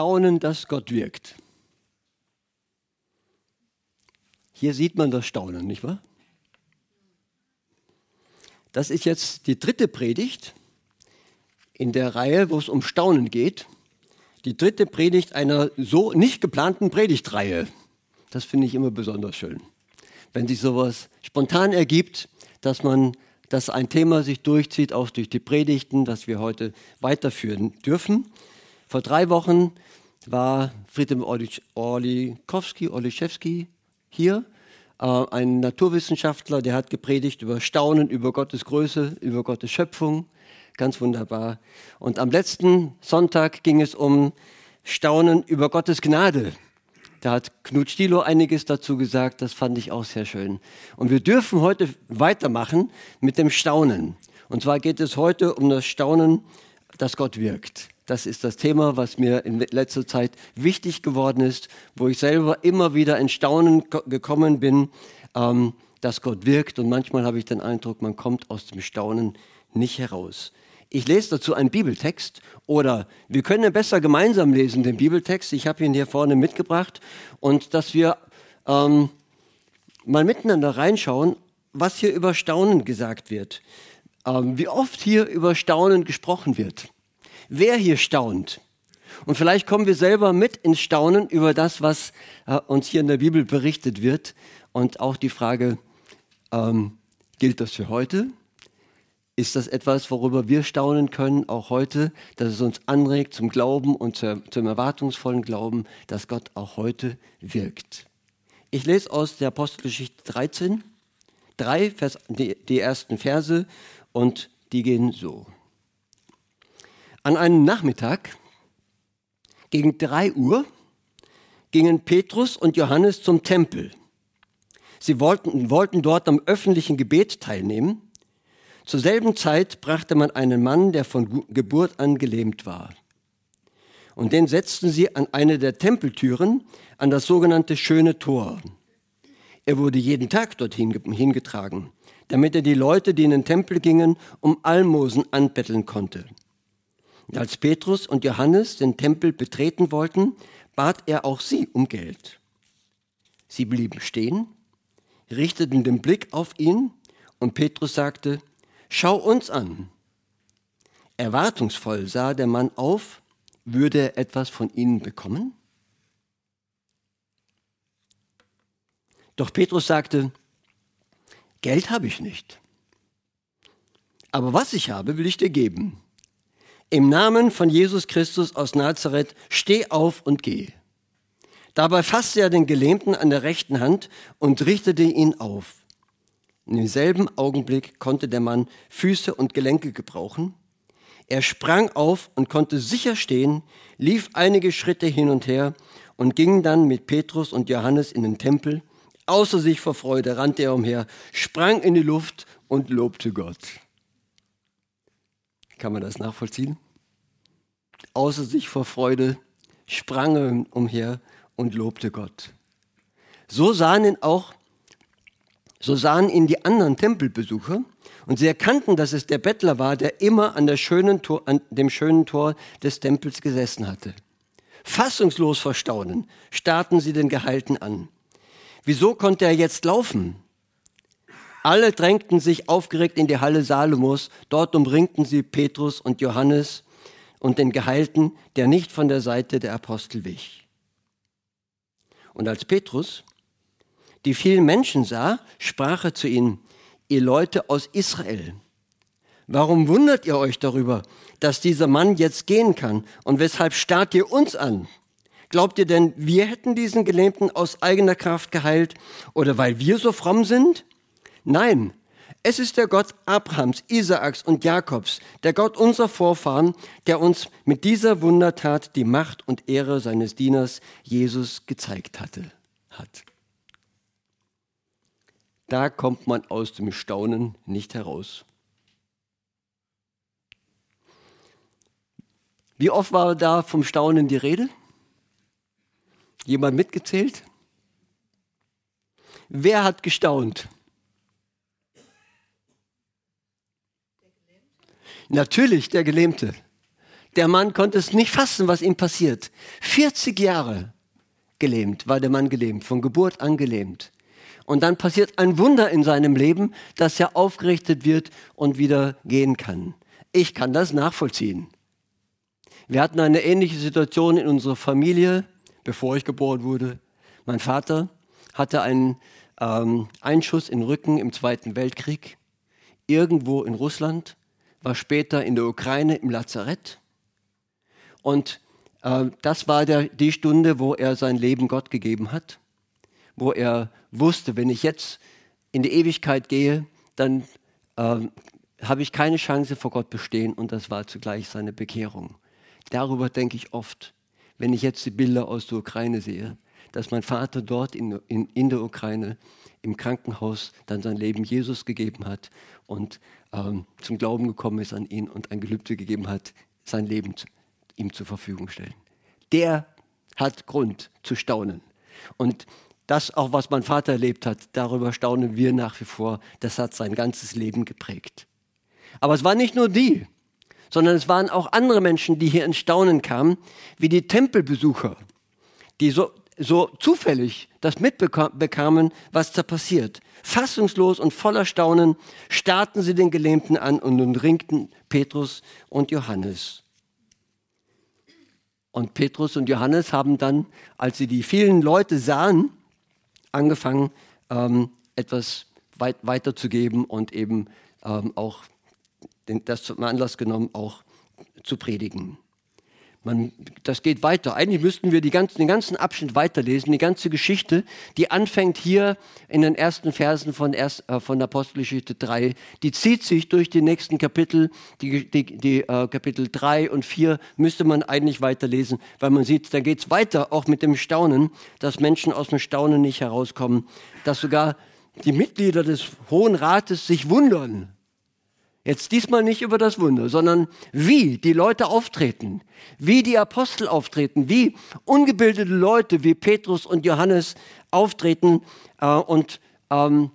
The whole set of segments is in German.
Staunen, dass Gott wirkt. Hier sieht man das Staunen, nicht wahr? Das ist jetzt die dritte Predigt in der Reihe, wo es um Staunen geht. Die dritte Predigt einer so nicht geplanten Predigtreihe. Das finde ich immer besonders schön. Wenn sich sowas spontan ergibt, dass man, dass ein Thema sich durchzieht, auch durch die Predigten, das wir heute weiterführen dürfen. Vor drei Wochen war Friedem Orlikowski, Orliszewski hier, äh, ein Naturwissenschaftler, der hat gepredigt über Staunen, über Gottes Größe, über Gottes Schöpfung. Ganz wunderbar. Und am letzten Sonntag ging es um Staunen über Gottes Gnade. Da hat Knut Stilo einiges dazu gesagt, das fand ich auch sehr schön. Und wir dürfen heute weitermachen mit dem Staunen. Und zwar geht es heute um das Staunen, dass Gott wirkt. Das ist das Thema, was mir in letzter Zeit wichtig geworden ist, wo ich selber immer wieder in Staunen gekommen bin, ähm, dass Gott wirkt. Und manchmal habe ich den Eindruck, man kommt aus dem Staunen nicht heraus. Ich lese dazu einen Bibeltext oder wir können besser gemeinsam lesen den Bibeltext. Ich habe ihn hier vorne mitgebracht und dass wir ähm, mal miteinander reinschauen, was hier über Staunen gesagt wird. Ähm, wie oft hier über Staunen gesprochen wird wer hier staunt. Und vielleicht kommen wir selber mit ins Staunen über das, was äh, uns hier in der Bibel berichtet wird. Und auch die Frage, ähm, gilt das für heute? Ist das etwas, worüber wir staunen können, auch heute, dass es uns anregt zum Glauben und zur, zum erwartungsvollen Glauben, dass Gott auch heute wirkt? Ich lese aus der Apostelgeschichte 13, drei Vers, die, die ersten Verse und die gehen so. An einem Nachmittag gegen drei Uhr gingen Petrus und Johannes zum Tempel. Sie wollten, wollten dort am öffentlichen Gebet teilnehmen. Zur selben Zeit brachte man einen Mann, der von Geburt an gelähmt war. Und den setzten sie an eine der Tempeltüren, an das sogenannte Schöne Tor. Er wurde jeden Tag dorthin hingetragen, damit er die Leute, die in den Tempel gingen, um Almosen anbetteln konnte. Als Petrus und Johannes den Tempel betreten wollten, bat er auch sie um Geld. Sie blieben stehen, richteten den Blick auf ihn und Petrus sagte, Schau uns an. Erwartungsvoll sah der Mann auf, würde er etwas von ihnen bekommen? Doch Petrus sagte, Geld habe ich nicht. Aber was ich habe, will ich dir geben. Im Namen von Jesus Christus aus Nazareth, steh auf und geh. Dabei fasste er den Gelähmten an der rechten Hand und richtete ihn auf. In demselben Augenblick konnte der Mann Füße und Gelenke gebrauchen. Er sprang auf und konnte sicher stehen, lief einige Schritte hin und her und ging dann mit Petrus und Johannes in den Tempel. Außer sich vor Freude rannte er umher, sprang in die Luft und lobte Gott. Kann man das nachvollziehen? Außer sich vor Freude sprang er umher und lobte Gott. So sahen ihn auch, so sahen ihn die anderen Tempelbesucher und sie erkannten, dass es der Bettler war, der immer an, schönen Tor, an dem schönen Tor des Tempels gesessen hatte. Fassungslos vor Staunen starrten sie den Geheilten an. Wieso konnte er jetzt laufen? Alle drängten sich aufgeregt in die Halle Salomos. Dort umringten sie Petrus und Johannes und den Geheilten, der nicht von der Seite der Apostel wich. Und als Petrus die vielen Menschen sah, sprach er zu ihnen, ihr Leute aus Israel, warum wundert ihr euch darüber, dass dieser Mann jetzt gehen kann und weshalb starrt ihr uns an? Glaubt ihr denn, wir hätten diesen Gelähmten aus eigener Kraft geheilt oder weil wir so fromm sind? Nein, Es ist der Gott Abrahams, Isaaks und Jakobs, der Gott unserer Vorfahren, der uns mit dieser Wundertat die Macht und Ehre seines Dieners Jesus gezeigt hatte, hat. Da kommt man aus dem Staunen nicht heraus. Wie oft war da vom Staunen die Rede? Jemand mitgezählt? Wer hat gestaunt? Natürlich der Gelähmte. Der Mann konnte es nicht fassen, was ihm passiert. 40 Jahre gelähmt war der Mann gelähmt, von Geburt an gelähmt. Und dann passiert ein Wunder in seinem Leben, dass er aufgerichtet wird und wieder gehen kann. Ich kann das nachvollziehen. Wir hatten eine ähnliche Situation in unserer Familie, bevor ich geboren wurde. Mein Vater hatte einen ähm, Einschuss in den Rücken im Zweiten Weltkrieg, irgendwo in Russland war später in der Ukraine im Lazarett. Und äh, das war der, die Stunde, wo er sein Leben Gott gegeben hat, wo er wusste, wenn ich jetzt in die Ewigkeit gehe, dann äh, habe ich keine Chance vor Gott bestehen und das war zugleich seine Bekehrung. Darüber denke ich oft, wenn ich jetzt die Bilder aus der Ukraine sehe, dass mein Vater dort in, in, in der Ukraine im Krankenhaus dann sein Leben Jesus gegeben hat und ähm, zum Glauben gekommen ist an ihn und ein Gelübde gegeben hat, sein Leben ihm zur Verfügung stellen. Der hat Grund zu staunen. Und das auch, was mein Vater erlebt hat, darüber staunen wir nach wie vor. Das hat sein ganzes Leben geprägt. Aber es waren nicht nur die, sondern es waren auch andere Menschen, die hier in Staunen kamen, wie die Tempelbesucher, die so so zufällig das mitbekamen, was da passiert. Fassungslos und voller Staunen starrten sie den Gelähmten an und umringten Petrus und Johannes. Und Petrus und Johannes haben dann, als sie die vielen Leute sahen, angefangen, ähm, etwas weit, weiterzugeben und eben ähm, auch den, das zum Anlass genommen, auch zu predigen. Man, das geht weiter. Eigentlich müssten wir ganzen, den ganzen Abschnitt weiterlesen, die ganze Geschichte, die anfängt hier in den ersten Versen von, erst, äh, von Apostelgeschichte 3. Die zieht sich durch die nächsten Kapitel, die, die, die äh, Kapitel 3 und 4 müsste man eigentlich weiterlesen, weil man sieht, da geht es weiter, auch mit dem Staunen, dass Menschen aus dem Staunen nicht herauskommen, dass sogar die Mitglieder des Hohen Rates sich wundern, Jetzt diesmal nicht über das Wunder, sondern wie die Leute auftreten, wie die Apostel auftreten, wie ungebildete Leute wie Petrus und Johannes auftreten äh, und, ähm,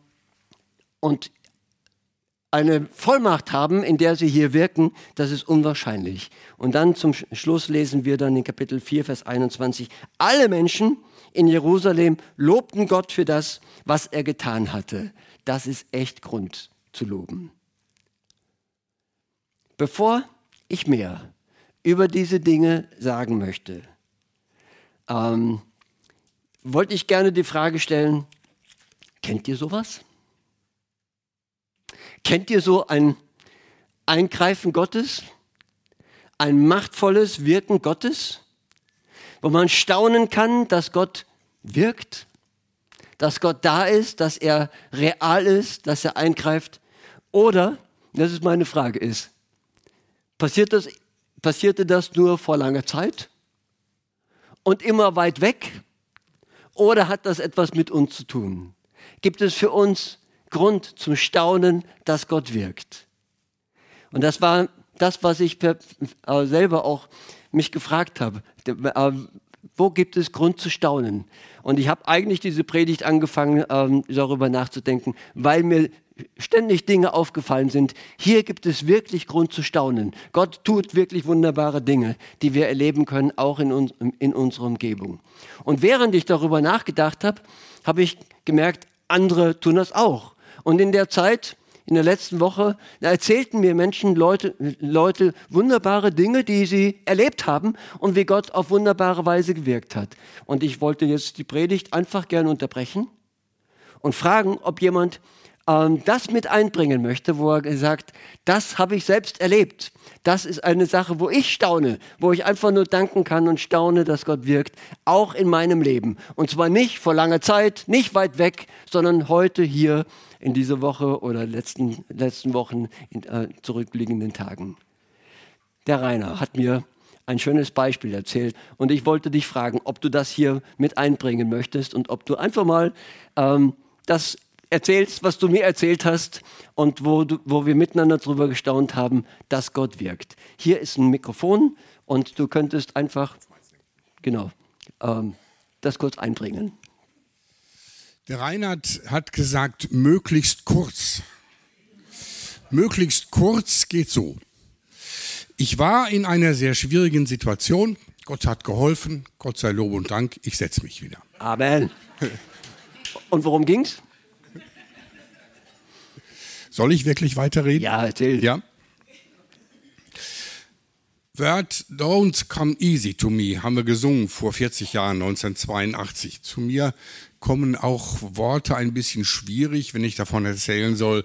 und eine Vollmacht haben, in der sie hier wirken, das ist unwahrscheinlich. Und dann zum Schluss lesen wir dann in Kapitel 4, Vers 21, alle Menschen in Jerusalem lobten Gott für das, was er getan hatte. Das ist echt Grund zu loben. Bevor ich mehr über diese Dinge sagen möchte, ähm, wollte ich gerne die Frage stellen, kennt ihr sowas? Kennt ihr so ein Eingreifen Gottes? Ein machtvolles Wirken Gottes? Wo man staunen kann, dass Gott wirkt, dass Gott da ist, dass er real ist, dass er eingreift? Oder, das ist meine Frage, ist, Passiert das, passierte das nur vor langer Zeit und immer weit weg? Oder hat das etwas mit uns zu tun? Gibt es für uns Grund zum Staunen, dass Gott wirkt? Und das war das, was ich äh, selber auch mich gefragt habe. Äh, wo gibt es Grund zu staunen? Und ich habe eigentlich diese Predigt angefangen, ähm, darüber nachzudenken, weil mir ständig Dinge aufgefallen sind. Hier gibt es wirklich Grund zu staunen. Gott tut wirklich wunderbare Dinge, die wir erleben können, auch in, uns, in unserer Umgebung. Und während ich darüber nachgedacht habe, habe ich gemerkt, andere tun das auch. Und in der Zeit, in der letzten Woche, erzählten mir Menschen, Leute, Leute wunderbare Dinge, die sie erlebt haben und wie Gott auf wunderbare Weise gewirkt hat. Und ich wollte jetzt die Predigt einfach gerne unterbrechen und fragen, ob jemand ähm, das mit einbringen möchte, wo er sagt, das habe ich selbst erlebt. Das ist eine Sache, wo ich staune, wo ich einfach nur danken kann und staune, dass Gott wirkt, auch in meinem Leben. Und zwar nicht vor langer Zeit, nicht weit weg, sondern heute hier in dieser Woche oder letzten, letzten Wochen in äh, zurückliegenden Tagen. Der Rainer hat mir ein schönes Beispiel erzählt und ich wollte dich fragen, ob du das hier mit einbringen möchtest und ob du einfach mal ähm, das erzählst, was du mir erzählt hast und wo, du, wo wir miteinander darüber gestaunt haben, dass Gott wirkt. Hier ist ein Mikrofon und du könntest einfach, genau, ähm, das kurz einbringen. Der Reinhard hat gesagt, möglichst kurz. Möglichst kurz geht so. Ich war in einer sehr schwierigen Situation. Gott hat geholfen. Gott sei Lob und Dank. Ich setze mich wieder. Amen. Und worum ging's? Soll ich wirklich weiterreden? Ja, erzähl. Ja. Word don't come easy to me haben wir gesungen vor 40 Jahren, 1982. Zu mir kommen auch Worte ein bisschen schwierig, wenn ich davon erzählen soll,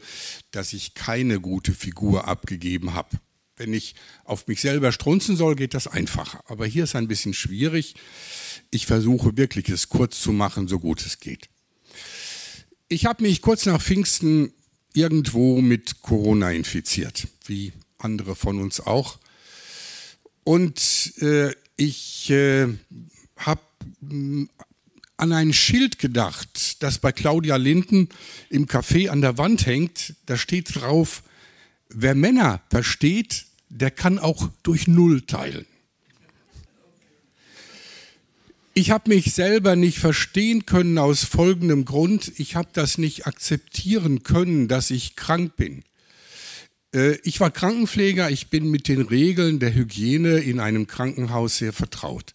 dass ich keine gute Figur abgegeben habe. Wenn ich auf mich selber strunzen soll, geht das einfacher. Aber hier ist ein bisschen schwierig. Ich versuche wirklich es kurz zu machen, so gut es geht. Ich habe mich kurz nach Pfingsten irgendwo mit Corona infiziert, wie andere von uns auch. Und äh, ich äh, habe mm, an ein Schild gedacht, das bei Claudia Linden im Café an der Wand hängt. Da steht drauf, wer Männer versteht, der kann auch durch Null teilen. Ich habe mich selber nicht verstehen können aus folgendem Grund. Ich habe das nicht akzeptieren können, dass ich krank bin. Äh, ich war Krankenpfleger, ich bin mit den Regeln der Hygiene in einem Krankenhaus sehr vertraut.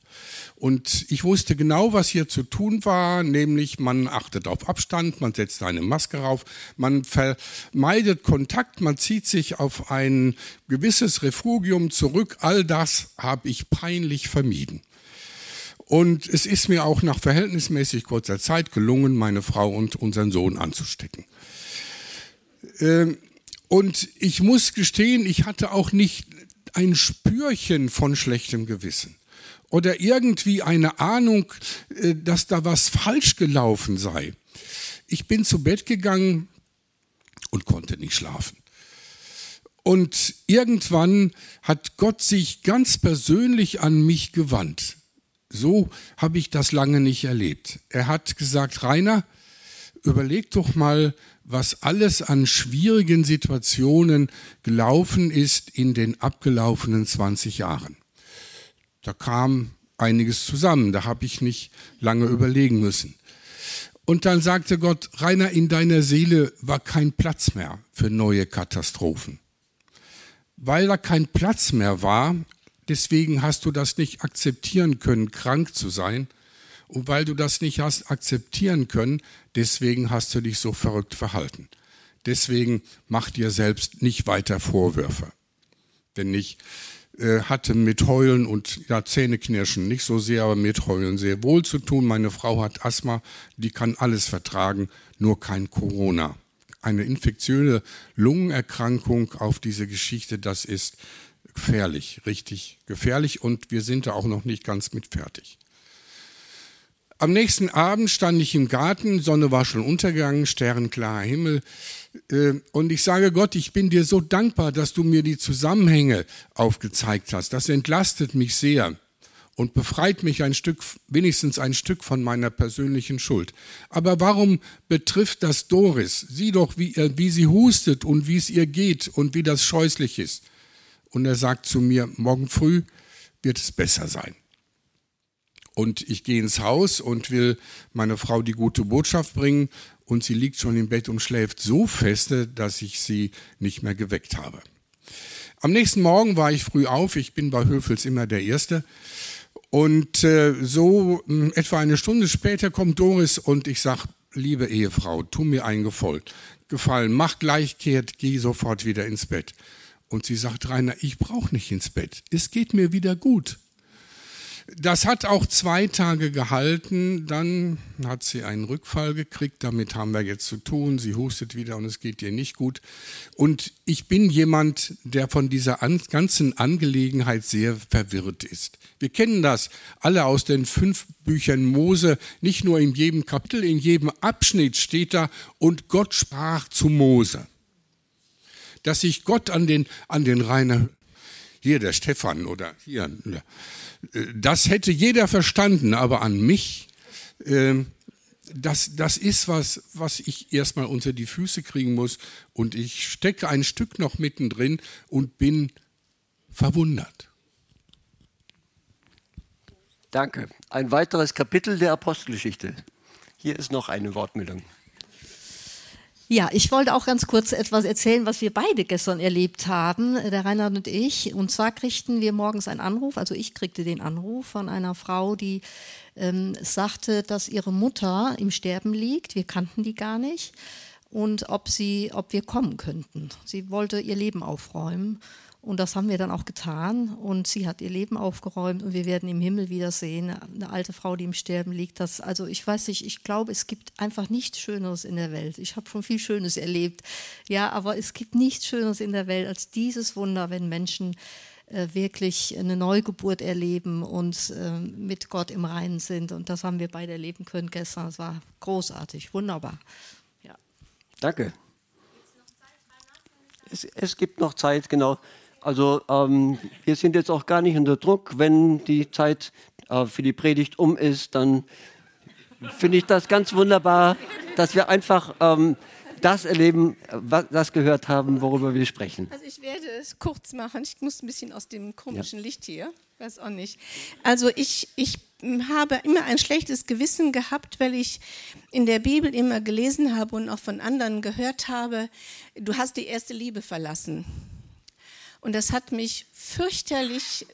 Und ich wusste genau, was hier zu tun war, nämlich man achtet auf Abstand, man setzt eine Maske auf, man vermeidet Kontakt, man zieht sich auf ein gewisses Refugium zurück. All das habe ich peinlich vermieden. Und es ist mir auch nach verhältnismäßig kurzer Zeit gelungen, meine Frau und unseren Sohn anzustecken. Ähm, und ich muss gestehen, ich hatte auch nicht ein Spürchen von schlechtem Gewissen oder irgendwie eine Ahnung, äh, dass da was falsch gelaufen sei. Ich bin zu Bett gegangen und konnte nicht schlafen. Und irgendwann hat Gott sich ganz persönlich an mich gewandt. So habe ich das lange nicht erlebt. Er hat gesagt, Rainer, überleg doch mal, was alles an schwierigen Situationen gelaufen ist in den abgelaufenen 20 Jahren. Da kam einiges zusammen, da habe ich nicht lange überlegen müssen. Und dann sagte Gott, Rainer, in deiner Seele war kein Platz mehr für neue Katastrophen. Weil da kein Platz mehr war, deswegen hast du das nicht akzeptieren können, krank zu sein. Und weil du das nicht hast akzeptieren können, deswegen hast du dich so verrückt verhalten. Deswegen mach dir selbst nicht weiter Vorwürfe. Denn ich äh, hatte mit Heulen und ja, Zähneknirschen nicht so sehr, aber mit Heulen sehr wohl zu tun. Meine Frau hat Asthma, die kann alles vertragen, nur kein Corona. Eine infektiöse Lungenerkrankung auf diese Geschichte, das ist gefährlich, richtig gefährlich und wir sind da auch noch nicht ganz mit fertig. Am nächsten Abend stand ich im Garten, Sonne war schon untergegangen, sternklarer Himmel. Äh, und ich sage Gott, ich bin dir so dankbar, dass du mir die Zusammenhänge aufgezeigt hast. Das entlastet mich sehr und befreit mich ein Stück, wenigstens ein Stück von meiner persönlichen Schuld. Aber warum betrifft das Doris? Sieh doch, wie, wie sie hustet und wie es ihr geht und wie das scheußlich ist. Und er sagt zu mir, morgen früh wird es besser sein. Und ich gehe ins Haus und will meiner Frau die gute Botschaft bringen und sie liegt schon im Bett und schläft so feste, dass ich sie nicht mehr geweckt habe. Am nächsten Morgen war ich früh auf, ich bin bei Höfels immer der Erste. Und äh, so äh, etwa eine Stunde später kommt Doris und ich sage, liebe Ehefrau, tu mir einen Gefallen, mach gleich kehrt, geh sofort wieder ins Bett. Und sie sagt, Rainer, ich brauche nicht ins Bett, es geht mir wieder gut. Das hat auch zwei Tage gehalten, dann hat sie einen Rückfall gekriegt, damit haben wir jetzt zu tun, sie hustet wieder und es geht ihr nicht gut. Und ich bin jemand, der von dieser ganzen Angelegenheit sehr verwirrt ist. Wir kennen das alle aus den fünf Büchern Mose, nicht nur in jedem Kapitel, in jedem Abschnitt steht da, und Gott sprach zu Mose. Dass sich Gott an den, an den Rainer, hier der Stefan oder hier, das hätte jeder verstanden, aber an mich, äh, das, das ist was, was ich erstmal unter die Füße kriegen muss. Und ich stecke ein Stück noch mittendrin und bin verwundert. Danke. Ein weiteres Kapitel der Apostelgeschichte. Hier ist noch eine Wortmeldung. Ja, ich wollte auch ganz kurz etwas erzählen, was wir beide gestern erlebt haben, der Reinhard und ich. Und zwar kriegten wir morgens einen Anruf, also ich kriegte den Anruf von einer Frau, die ähm, sagte, dass ihre Mutter im Sterben liegt. Wir kannten die gar nicht. Und ob sie, ob wir kommen könnten. Sie wollte ihr Leben aufräumen. Und das haben wir dann auch getan. Und sie hat ihr Leben aufgeräumt und wir werden im Himmel wiedersehen. Eine alte Frau, die im Sterben liegt. Das, also ich weiß nicht, ich glaube, es gibt einfach nichts Schöneres in der Welt. Ich habe schon viel Schönes erlebt. Ja, aber es gibt nichts Schöneres in der Welt als dieses Wunder, wenn Menschen äh, wirklich eine Neugeburt erleben und äh, mit Gott im Reinen sind. Und das haben wir beide erleben können gestern. Es war großartig, wunderbar. Ja. Danke. Es, es gibt noch Zeit, genau. Also ähm, wir sind jetzt auch gar nicht unter Druck. Wenn die Zeit äh, für die Predigt um ist, dann finde ich das ganz wunderbar, dass wir einfach ähm, das erleben, was das gehört haben, worüber wir sprechen. Also ich werde es kurz machen. Ich muss ein bisschen aus dem komischen ja. Licht hier. Weiß auch nicht. Also ich, ich habe immer ein schlechtes Gewissen gehabt, weil ich in der Bibel immer gelesen habe und auch von anderen gehört habe, du hast die erste Liebe verlassen. Und das hat mich fürchterlich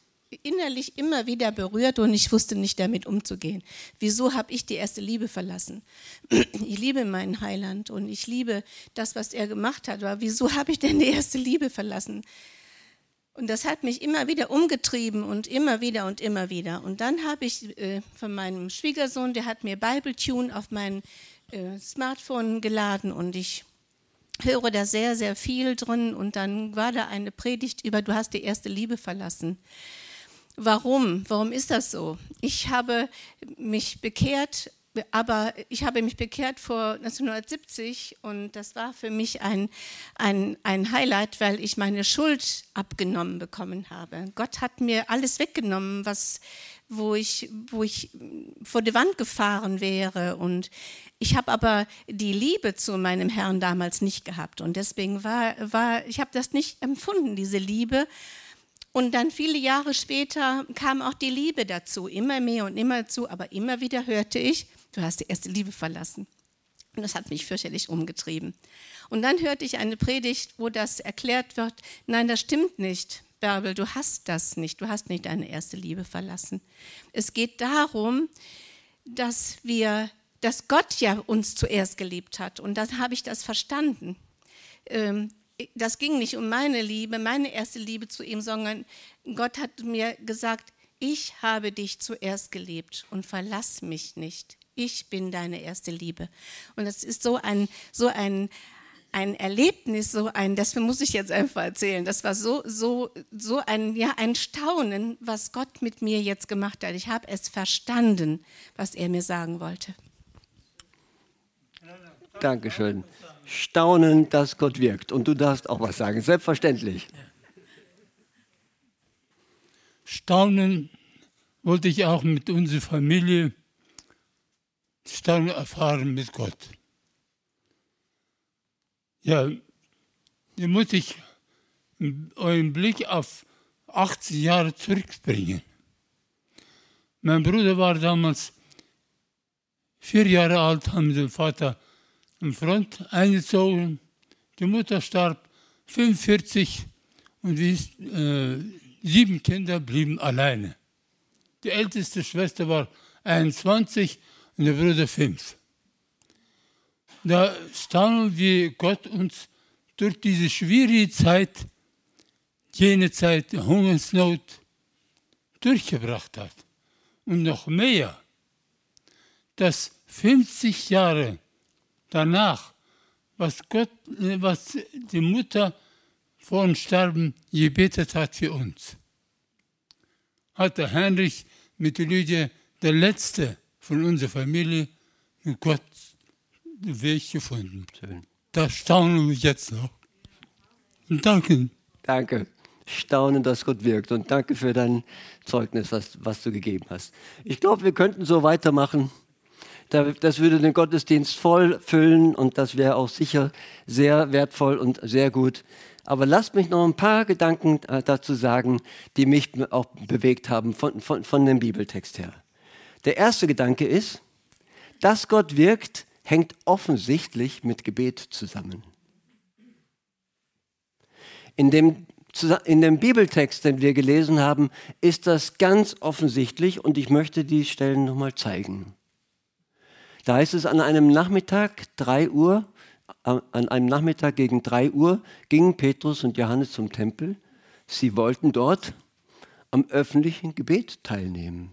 innerlich immer wieder berührt und ich wusste nicht damit umzugehen. Wieso habe ich die erste Liebe verlassen? Ich liebe meinen Heiland und ich liebe das, was er gemacht hat. Aber wieso habe ich denn die erste Liebe verlassen? Und das hat mich immer wieder umgetrieben und immer wieder und immer wieder. Und dann habe ich äh, von meinem Schwiegersohn, der hat mir Bible Tune auf mein äh, Smartphone geladen und ich höre da sehr, sehr viel drin und dann war da eine Predigt über, du hast die erste Liebe verlassen. Warum? Warum ist das so? Ich habe mich bekehrt, aber ich habe mich bekehrt vor 1970 und das war für mich ein, ein, ein Highlight, weil ich meine Schuld abgenommen bekommen habe. Gott hat mir alles weggenommen, was, wo ich, wo ich vor die Wand gefahren wäre. Und ich habe aber die Liebe zu meinem Herrn damals nicht gehabt. Und deswegen war, war ich habe das nicht empfunden, diese Liebe. Und dann viele Jahre später kam auch die Liebe dazu, immer mehr und immer zu. Aber immer wieder hörte ich, du hast die erste Liebe verlassen. Und das hat mich fürchterlich umgetrieben. Und dann hörte ich eine Predigt, wo das erklärt wird, nein, das stimmt nicht. Bärbel, du hast das nicht, du hast nicht deine erste Liebe verlassen. Es geht darum, dass wir, dass Gott ja uns zuerst geliebt hat und dann habe ich das verstanden. Ähm, das ging nicht um meine Liebe, meine erste Liebe zu ihm, sondern Gott hat mir gesagt, ich habe dich zuerst geliebt und verlass mich nicht. Ich bin deine erste Liebe. Und das ist so ein, so ein, ein Erlebnis, so ein, das muss ich jetzt einfach erzählen. Das war so, so, so ein, ja, ein Staunen, was Gott mit mir jetzt gemacht hat. Ich habe es verstanden, was er mir sagen wollte. Dankeschön. Staunen, dass Gott wirkt. Und du darfst auch was sagen, selbstverständlich. Staunen wollte ich auch mit unserer Familie Staunen erfahren mit Gott. Ja, hier muss ich euren Blick auf 80 Jahre zurückbringen. Mein Bruder war damals vier Jahre alt, haben den Vater im Front eingezogen. Die Mutter starb 45 und die, äh, sieben Kinder blieben alleine. Die älteste Schwester war 21 und der Bruder 5. Da staunen wir Gott uns durch diese schwierige Zeit, jene Zeit der Hungersnot, durchgebracht hat. und noch mehr, dass 50 Jahre danach, was Gott, was die Mutter vor dem Sterben gebetet hat für uns, hat der Heinrich mit Lydia, der letzte von unserer Familie, mit Gott Weg gefunden. Schön. Da staunen wir jetzt noch. Und danke. Danke. Staunen, dass Gott wirkt. Und danke für dein Zeugnis, was, was du gegeben hast. Ich glaube, wir könnten so weitermachen. Das würde den Gottesdienst voll füllen und das wäre auch sicher sehr wertvoll und sehr gut. Aber lasst mich noch ein paar Gedanken äh, dazu sagen, die mich auch bewegt haben von, von, von dem Bibeltext her. Der erste Gedanke ist, dass Gott wirkt, hängt offensichtlich mit Gebet zusammen. In dem, in dem Bibeltext, den wir gelesen haben, ist das ganz offensichtlich und ich möchte die Stellen nochmal zeigen. Da heißt es an einem Nachmittag, 3 Uhr, an einem Nachmittag gegen 3 Uhr gingen Petrus und Johannes zum Tempel. Sie wollten dort am öffentlichen Gebet teilnehmen.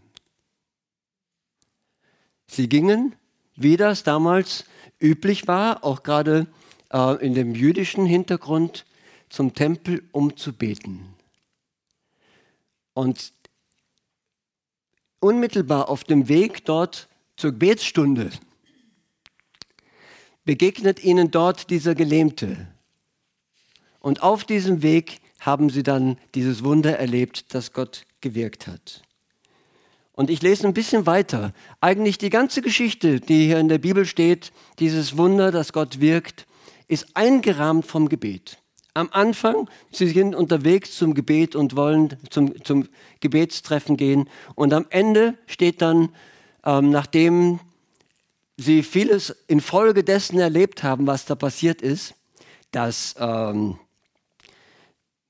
Sie gingen, wie das damals üblich war, auch gerade äh, in dem jüdischen Hintergrund, zum Tempel, um zu beten. Und unmittelbar auf dem Weg dort zur Gebetsstunde begegnet ihnen dort dieser Gelähmte. Und auf diesem Weg haben sie dann dieses Wunder erlebt, das Gott gewirkt hat. Und ich lese ein bisschen weiter. Eigentlich die ganze Geschichte, die hier in der Bibel steht, dieses Wunder, das Gott wirkt, ist eingerahmt vom Gebet. Am Anfang, sie sind unterwegs zum Gebet und wollen zum, zum Gebetstreffen gehen. Und am Ende steht dann, ähm, nachdem sie vieles infolgedessen erlebt haben, was da passiert ist, dass ähm,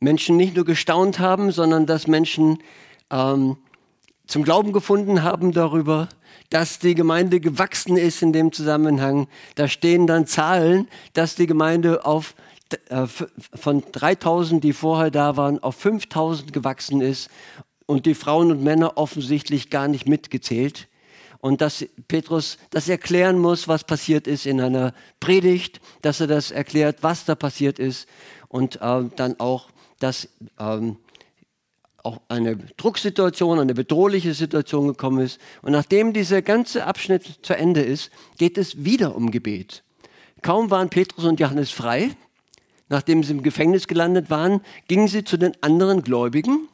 Menschen nicht nur gestaunt haben, sondern dass Menschen ähm, zum Glauben gefunden haben darüber, dass die Gemeinde gewachsen ist in dem Zusammenhang. Da stehen dann Zahlen, dass die Gemeinde auf, äh, von 3000, die vorher da waren, auf 5000 gewachsen ist und die Frauen und Männer offensichtlich gar nicht mitgezählt und dass Petrus das erklären muss, was passiert ist in einer Predigt, dass er das erklärt, was da passiert ist und äh, dann auch, dass ähm, auch eine Drucksituation, eine bedrohliche Situation gekommen ist. Und nachdem dieser ganze Abschnitt zu Ende ist, geht es wieder um Gebet. Kaum waren Petrus und Johannes frei, nachdem sie im Gefängnis gelandet waren, gingen sie zu den anderen Gläubigen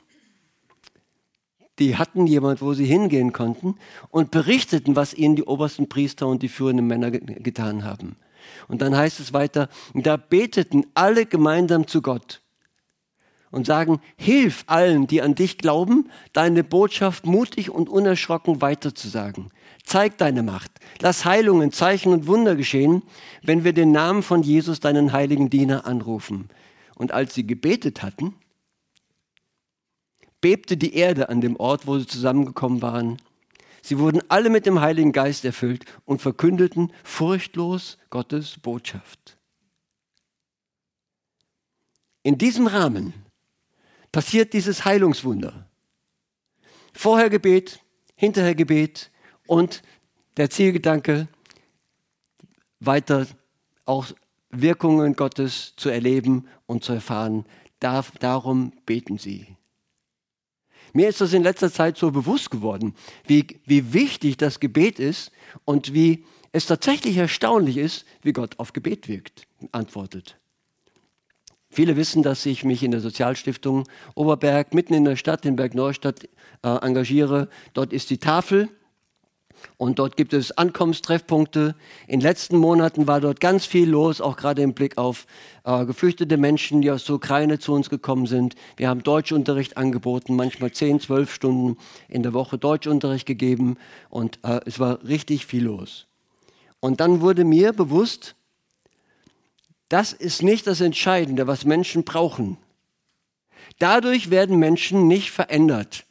die hatten jemand, wo sie hingehen konnten und berichteten, was ihnen die obersten Priester und die führenden Männer getan haben. Und dann heißt es weiter, da beteten alle gemeinsam zu Gott und sagen, hilf allen, die an dich glauben, deine Botschaft mutig und unerschrocken weiterzusagen. Zeig deine Macht. Lass Heilungen, Zeichen und Wunder geschehen, wenn wir den Namen von Jesus, deinen heiligen Diener, anrufen. Und als sie gebetet hatten, bebte die Erde an dem Ort, wo sie zusammengekommen waren. Sie wurden alle mit dem Heiligen Geist erfüllt und verkündeten furchtlos Gottes Botschaft. In diesem Rahmen passiert dieses Heilungswunder. Vorher Gebet, hinterher Gebet und der Zielgedanke, weiter auch Wirkungen Gottes zu erleben und zu erfahren. darum beten sie. Mir ist das in letzter Zeit so bewusst geworden, wie, wie wichtig das Gebet ist und wie es tatsächlich erstaunlich ist, wie Gott auf Gebet wirkt, antwortet. Viele wissen, dass ich mich in der Sozialstiftung Oberberg, mitten in der Stadt, in Bergneustadt, äh, engagiere. Dort ist die Tafel und dort gibt es Ankommenstreffpunkte. In den letzten Monaten war dort ganz viel los, auch gerade im Blick auf äh, geflüchtete Menschen, die aus der Ukraine zu uns gekommen sind. Wir haben Deutschunterricht angeboten, manchmal 10, 12 Stunden in der Woche Deutschunterricht gegeben und äh, es war richtig viel los. Und dann wurde mir bewusst, das ist nicht das Entscheidende, was Menschen brauchen. Dadurch werden Menschen nicht verändert,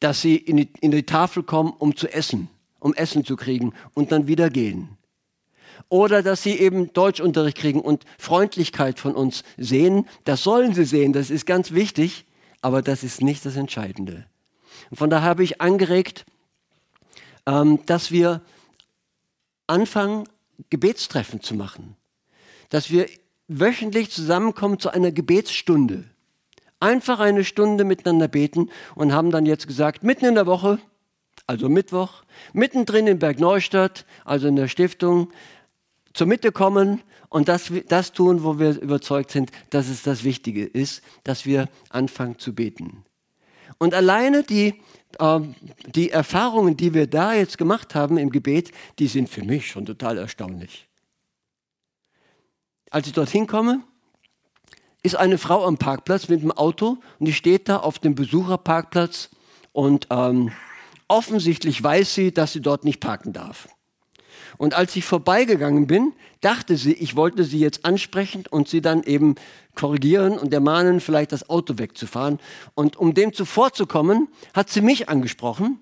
dass sie in die, in die Tafel kommen, um zu essen um Essen zu kriegen und dann wieder gehen. Oder dass sie eben Deutschunterricht kriegen und Freundlichkeit von uns sehen. Das sollen sie sehen, das ist ganz wichtig, aber das ist nicht das Entscheidende. Und von daher habe ich angeregt, ähm, dass wir anfangen, Gebetstreffen zu machen. Dass wir wöchentlich zusammenkommen zu einer Gebetsstunde. Einfach eine Stunde miteinander beten und haben dann jetzt gesagt, mitten in der Woche, also Mittwoch, mittendrin in Bergneustadt, also in der Stiftung, zur Mitte kommen und das, das tun, wo wir überzeugt sind, dass es das Wichtige ist, dass wir anfangen zu beten. Und alleine die, äh, die Erfahrungen, die wir da jetzt gemacht haben im Gebet, die sind für mich schon total erstaunlich. Als ich dorthin komme, ist eine Frau am Parkplatz mit dem Auto und die steht da auf dem Besucherparkplatz und ähm, offensichtlich weiß sie, dass sie dort nicht parken darf. Und als ich vorbeigegangen bin, dachte sie, ich wollte sie jetzt ansprechen und sie dann eben korrigieren und ermahnen, vielleicht das Auto wegzufahren. Und um dem zuvorzukommen, hat sie mich angesprochen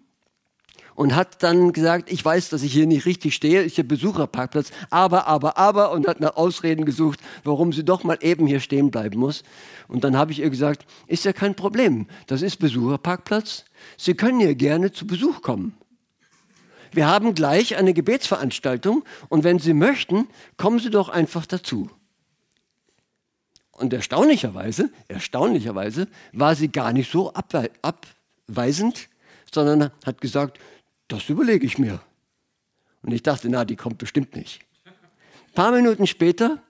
und hat dann gesagt, ich weiß, dass ich hier nicht richtig stehe, ist hier Besucherparkplatz, aber, aber, aber und hat nach Ausreden gesucht, warum sie doch mal eben hier stehen bleiben muss. Und dann habe ich ihr gesagt, ist ja kein Problem, das ist Besucherparkplatz, Sie können hier gerne zu Besuch kommen. Wir haben gleich eine Gebetsveranstaltung und wenn Sie möchten, kommen Sie doch einfach dazu. Und erstaunlicherweise, erstaunlicherweise war sie gar nicht so abweisend, sondern hat gesagt, das überlege ich mir. Und ich dachte, na, die kommt bestimmt nicht. Ein paar Minuten später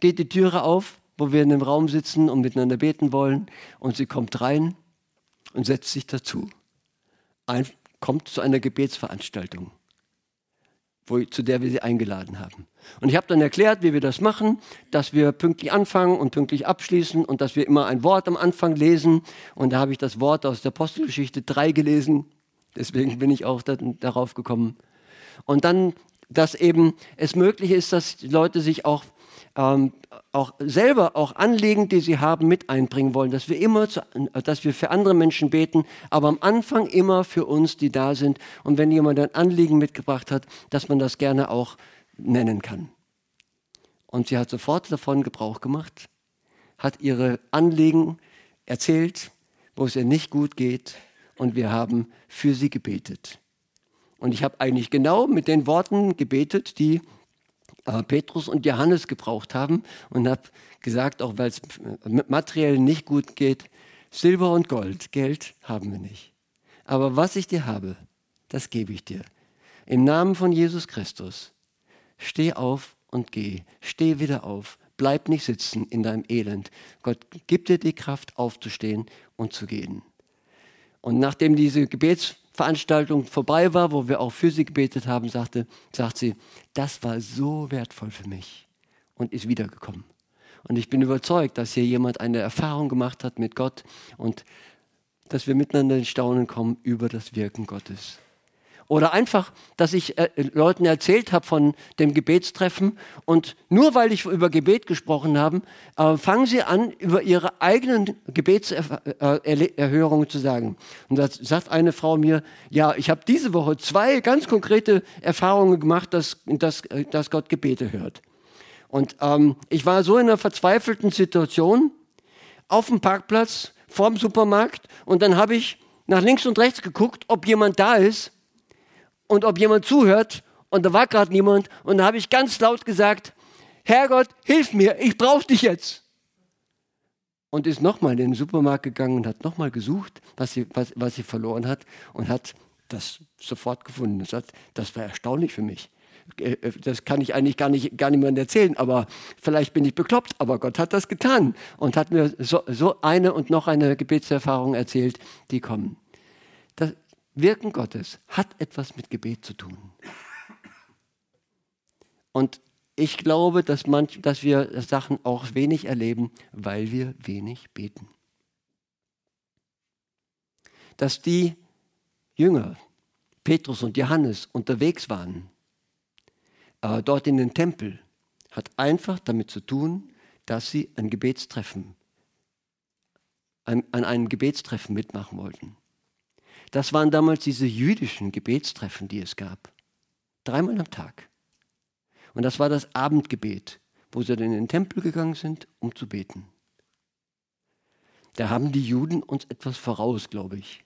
geht die Türe auf, wo wir in dem Raum sitzen und miteinander beten wollen, und sie kommt rein und setzt sich dazu. Ein, kommt zu einer Gebetsveranstaltung, wo, zu der wir sie eingeladen haben. Und ich habe dann erklärt, wie wir das machen, dass wir pünktlich anfangen und pünktlich abschließen und dass wir immer ein Wort am Anfang lesen. Und da habe ich das Wort aus der Apostelgeschichte 3 gelesen. Deswegen bin ich auch da, darauf gekommen. Und dann, dass eben es möglich ist, dass Leute sich auch ähm, auch selber auch Anliegen, die sie haben, mit einbringen wollen, dass wir immer, zu, dass wir für andere Menschen beten, aber am Anfang immer für uns, die da sind. Und wenn jemand ein Anliegen mitgebracht hat, dass man das gerne auch nennen kann. Und sie hat sofort davon Gebrauch gemacht, hat ihre Anliegen erzählt, wo es ihr nicht gut geht, und wir haben für sie gebetet. Und ich habe eigentlich genau mit den Worten gebetet, die äh, Petrus und Johannes gebraucht haben und habe gesagt, auch weil es materiell nicht gut geht, Silber und Gold, Geld haben wir nicht. Aber was ich dir habe, das gebe ich dir. Im Namen von Jesus Christus. Steh auf und geh. Steh wieder auf. Bleib nicht sitzen in deinem Elend. Gott gibt dir die Kraft aufzustehen und zu gehen. Und nachdem diese Gebets Veranstaltung vorbei war, wo wir auch für sie gebetet haben, sagte, sagt sie, das war so wertvoll für mich und ist wiedergekommen. Und ich bin überzeugt, dass hier jemand eine Erfahrung gemacht hat mit Gott und dass wir miteinander in Staunen kommen über das Wirken Gottes. Oder einfach, dass ich äh, Leuten erzählt habe von dem Gebetstreffen und nur weil ich über Gebet gesprochen habe, äh, fangen sie an, über ihre eigenen Gebetserhörungen äh, zu sagen. Und da sagt eine Frau mir, ja, ich habe diese Woche zwei ganz konkrete Erfahrungen gemacht, dass, dass, äh, dass Gott Gebete hört. Und ähm, ich war so in einer verzweifelten Situation auf dem Parkplatz vorm Supermarkt und dann habe ich nach links und rechts geguckt, ob jemand da ist und ob jemand zuhört. Und da war gerade niemand. Und da habe ich ganz laut gesagt, Herrgott, hilf mir, ich brauche dich jetzt. Und ist nochmal in den Supermarkt gegangen und hat nochmal gesucht, was sie, was, was sie verloren hat und hat das sofort gefunden. Das, hat, das war erstaunlich für mich. Äh, äh, das kann ich eigentlich gar nicht, gar niemandem erzählen, aber vielleicht bin ich bekloppt, aber Gott hat das getan und hat mir so, so eine und noch eine Gebetserfahrung erzählt, die kommen. Das, Wirken Gottes hat etwas mit Gebet zu tun. Und ich glaube, dass, manch, dass wir Sachen auch wenig erleben, weil wir wenig beten. Dass die Jünger, Petrus und Johannes, unterwegs waren, äh, dort in den Tempel, hat einfach damit zu tun, dass sie ein Gebetstreffen, an einem Gebetstreffen mitmachen wollten. Das waren damals diese jüdischen Gebetstreffen, die es gab. Dreimal am Tag. Und das war das Abendgebet, wo sie dann in den Tempel gegangen sind, um zu beten. Da haben die Juden uns etwas voraus, glaube ich.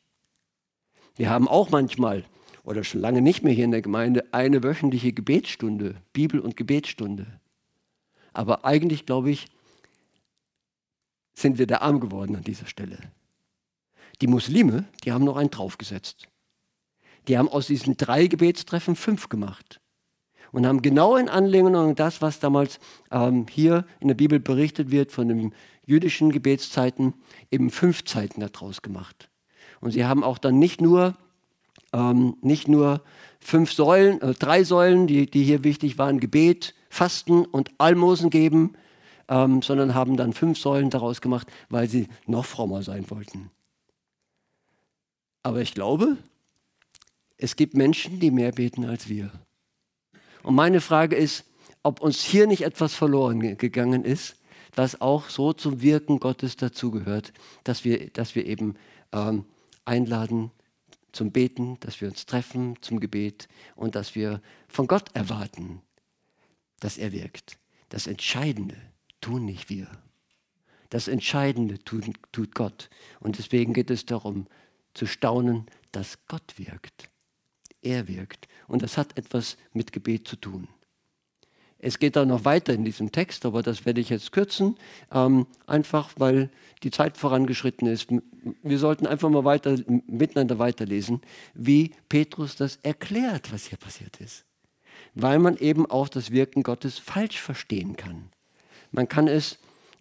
Wir haben auch manchmal oder schon lange nicht mehr hier in der Gemeinde eine wöchentliche Gebetsstunde, Bibel- und Gebetsstunde. Aber eigentlich, glaube ich, sind wir da arm geworden an dieser Stelle. Die Muslime, die haben noch einen draufgesetzt. Die haben aus diesen drei Gebetstreffen fünf gemacht und haben genau in Anlehnung an das, was damals ähm, hier in der Bibel berichtet wird von den jüdischen Gebetszeiten, eben fünf Zeiten daraus gemacht. Und sie haben auch dann nicht nur, ähm, nicht nur fünf Säulen, äh, drei Säulen, die, die hier wichtig waren, Gebet, Fasten und Almosen geben, ähm, sondern haben dann fünf Säulen daraus gemacht, weil sie noch frommer sein wollten. Aber ich glaube, es gibt Menschen, die mehr beten als wir. Und meine Frage ist, ob uns hier nicht etwas verloren gegangen ist, was auch so zum Wirken Gottes dazugehört, dass wir, dass wir eben ähm, einladen zum Beten, dass wir uns treffen zum Gebet und dass wir von Gott erwarten, dass er wirkt. Das Entscheidende tun nicht wir. Das Entscheidende tut, tut Gott. Und deswegen geht es darum, zu staunen, dass Gott wirkt. Er wirkt. Und das hat etwas mit Gebet zu tun. Es geht da noch weiter in diesem Text, aber das werde ich jetzt kürzen, ähm, einfach weil die Zeit vorangeschritten ist. Wir sollten einfach mal weiter, miteinander weiterlesen, wie Petrus das erklärt, was hier passiert ist. Weil man eben auch das Wirken Gottes falsch verstehen kann. Man kann es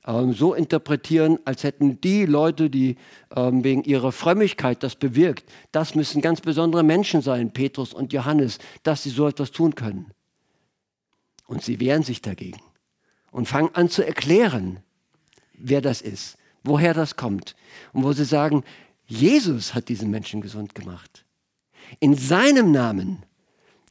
ähm, so interpretieren, als hätten die Leute, die ähm, wegen ihrer Frömmigkeit das bewirkt, das müssen ganz besondere Menschen sein, Petrus und Johannes, dass sie so etwas tun können. Und sie wehren sich dagegen und fangen an zu erklären, wer das ist, woher das kommt. Und wo sie sagen, Jesus hat diesen Menschen gesund gemacht. In seinem Namen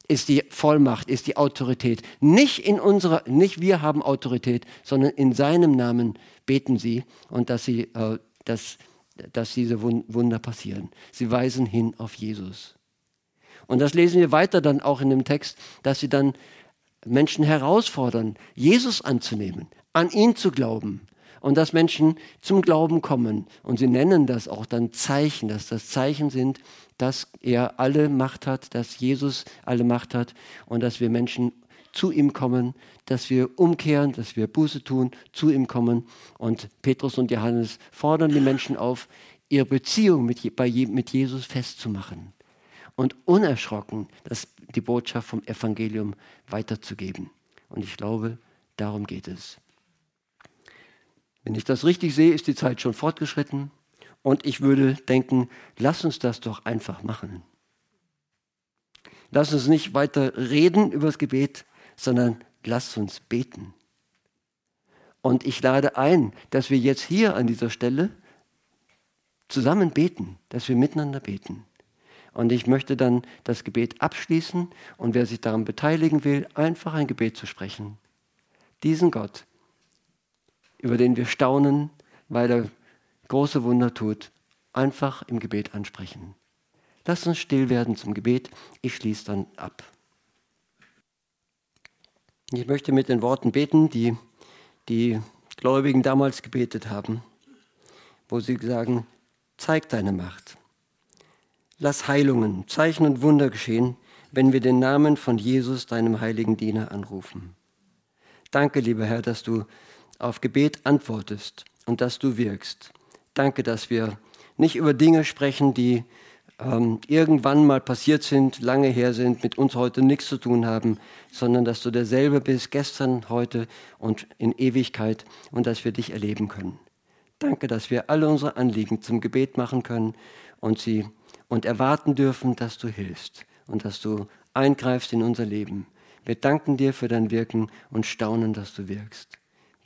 ist die Vollmacht, ist die Autorität. Nicht in unserer, nicht wir haben Autorität, sondern in seinem Namen beten sie und dass sie, äh, dass, dass diese Wunder passieren. Sie weisen hin auf Jesus. Und das lesen wir weiter dann auch in dem Text, dass sie dann Menschen herausfordern, Jesus anzunehmen, an ihn zu glauben und dass Menschen zum Glauben kommen. Und sie nennen das auch dann Zeichen, dass das Zeichen sind, dass er alle Macht hat, dass Jesus alle Macht hat und dass wir Menschen zu ihm kommen, dass wir umkehren, dass wir Buße tun, zu ihm kommen. Und Petrus und Johannes fordern die Menschen auf, ihre Beziehung mit, bei, mit Jesus festzumachen und unerschrocken das, die Botschaft vom Evangelium weiterzugeben. Und ich glaube, darum geht es. Wenn ich das richtig sehe, ist die Zeit schon fortgeschritten. Und ich würde denken, lass uns das doch einfach machen. Lass uns nicht weiter reden über das Gebet, sondern lass uns beten. Und ich lade ein, dass wir jetzt hier an dieser Stelle zusammen beten, dass wir miteinander beten. Und ich möchte dann das Gebet abschließen und wer sich daran beteiligen will, einfach ein Gebet zu sprechen. Diesen Gott, über den wir staunen, weil er große Wunder tut, einfach im Gebet ansprechen. Lasst uns still werden zum Gebet. Ich schließe dann ab. Ich möchte mit den Worten beten, die die Gläubigen damals gebetet haben, wo sie sagen, zeig deine Macht. Lass Heilungen, Zeichen und Wunder geschehen, wenn wir den Namen von Jesus, deinem heiligen Diener, anrufen. Danke, lieber Herr, dass du auf Gebet antwortest und dass du wirkst. Danke, dass wir nicht über Dinge sprechen, die ähm, irgendwann mal passiert sind, lange her sind, mit uns heute nichts zu tun haben, sondern dass du derselbe bist, gestern, heute und in Ewigkeit und dass wir dich erleben können. Danke, dass wir alle unsere Anliegen zum Gebet machen können und sie und erwarten dürfen, dass du hilfst und dass du eingreifst in unser Leben. Wir danken dir für dein Wirken und staunen, dass du wirkst.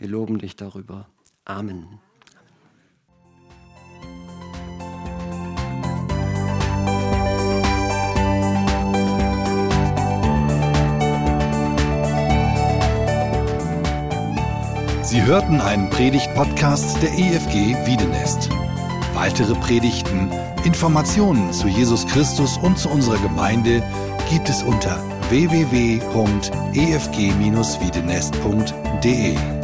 Wir loben dich darüber. Amen. Sie hörten einen Predigt-Podcast der EFG Wiedenest. Weitere Predigten, Informationen zu Jesus Christus und zu unserer Gemeinde gibt es unter www.efg-wiedenest.de.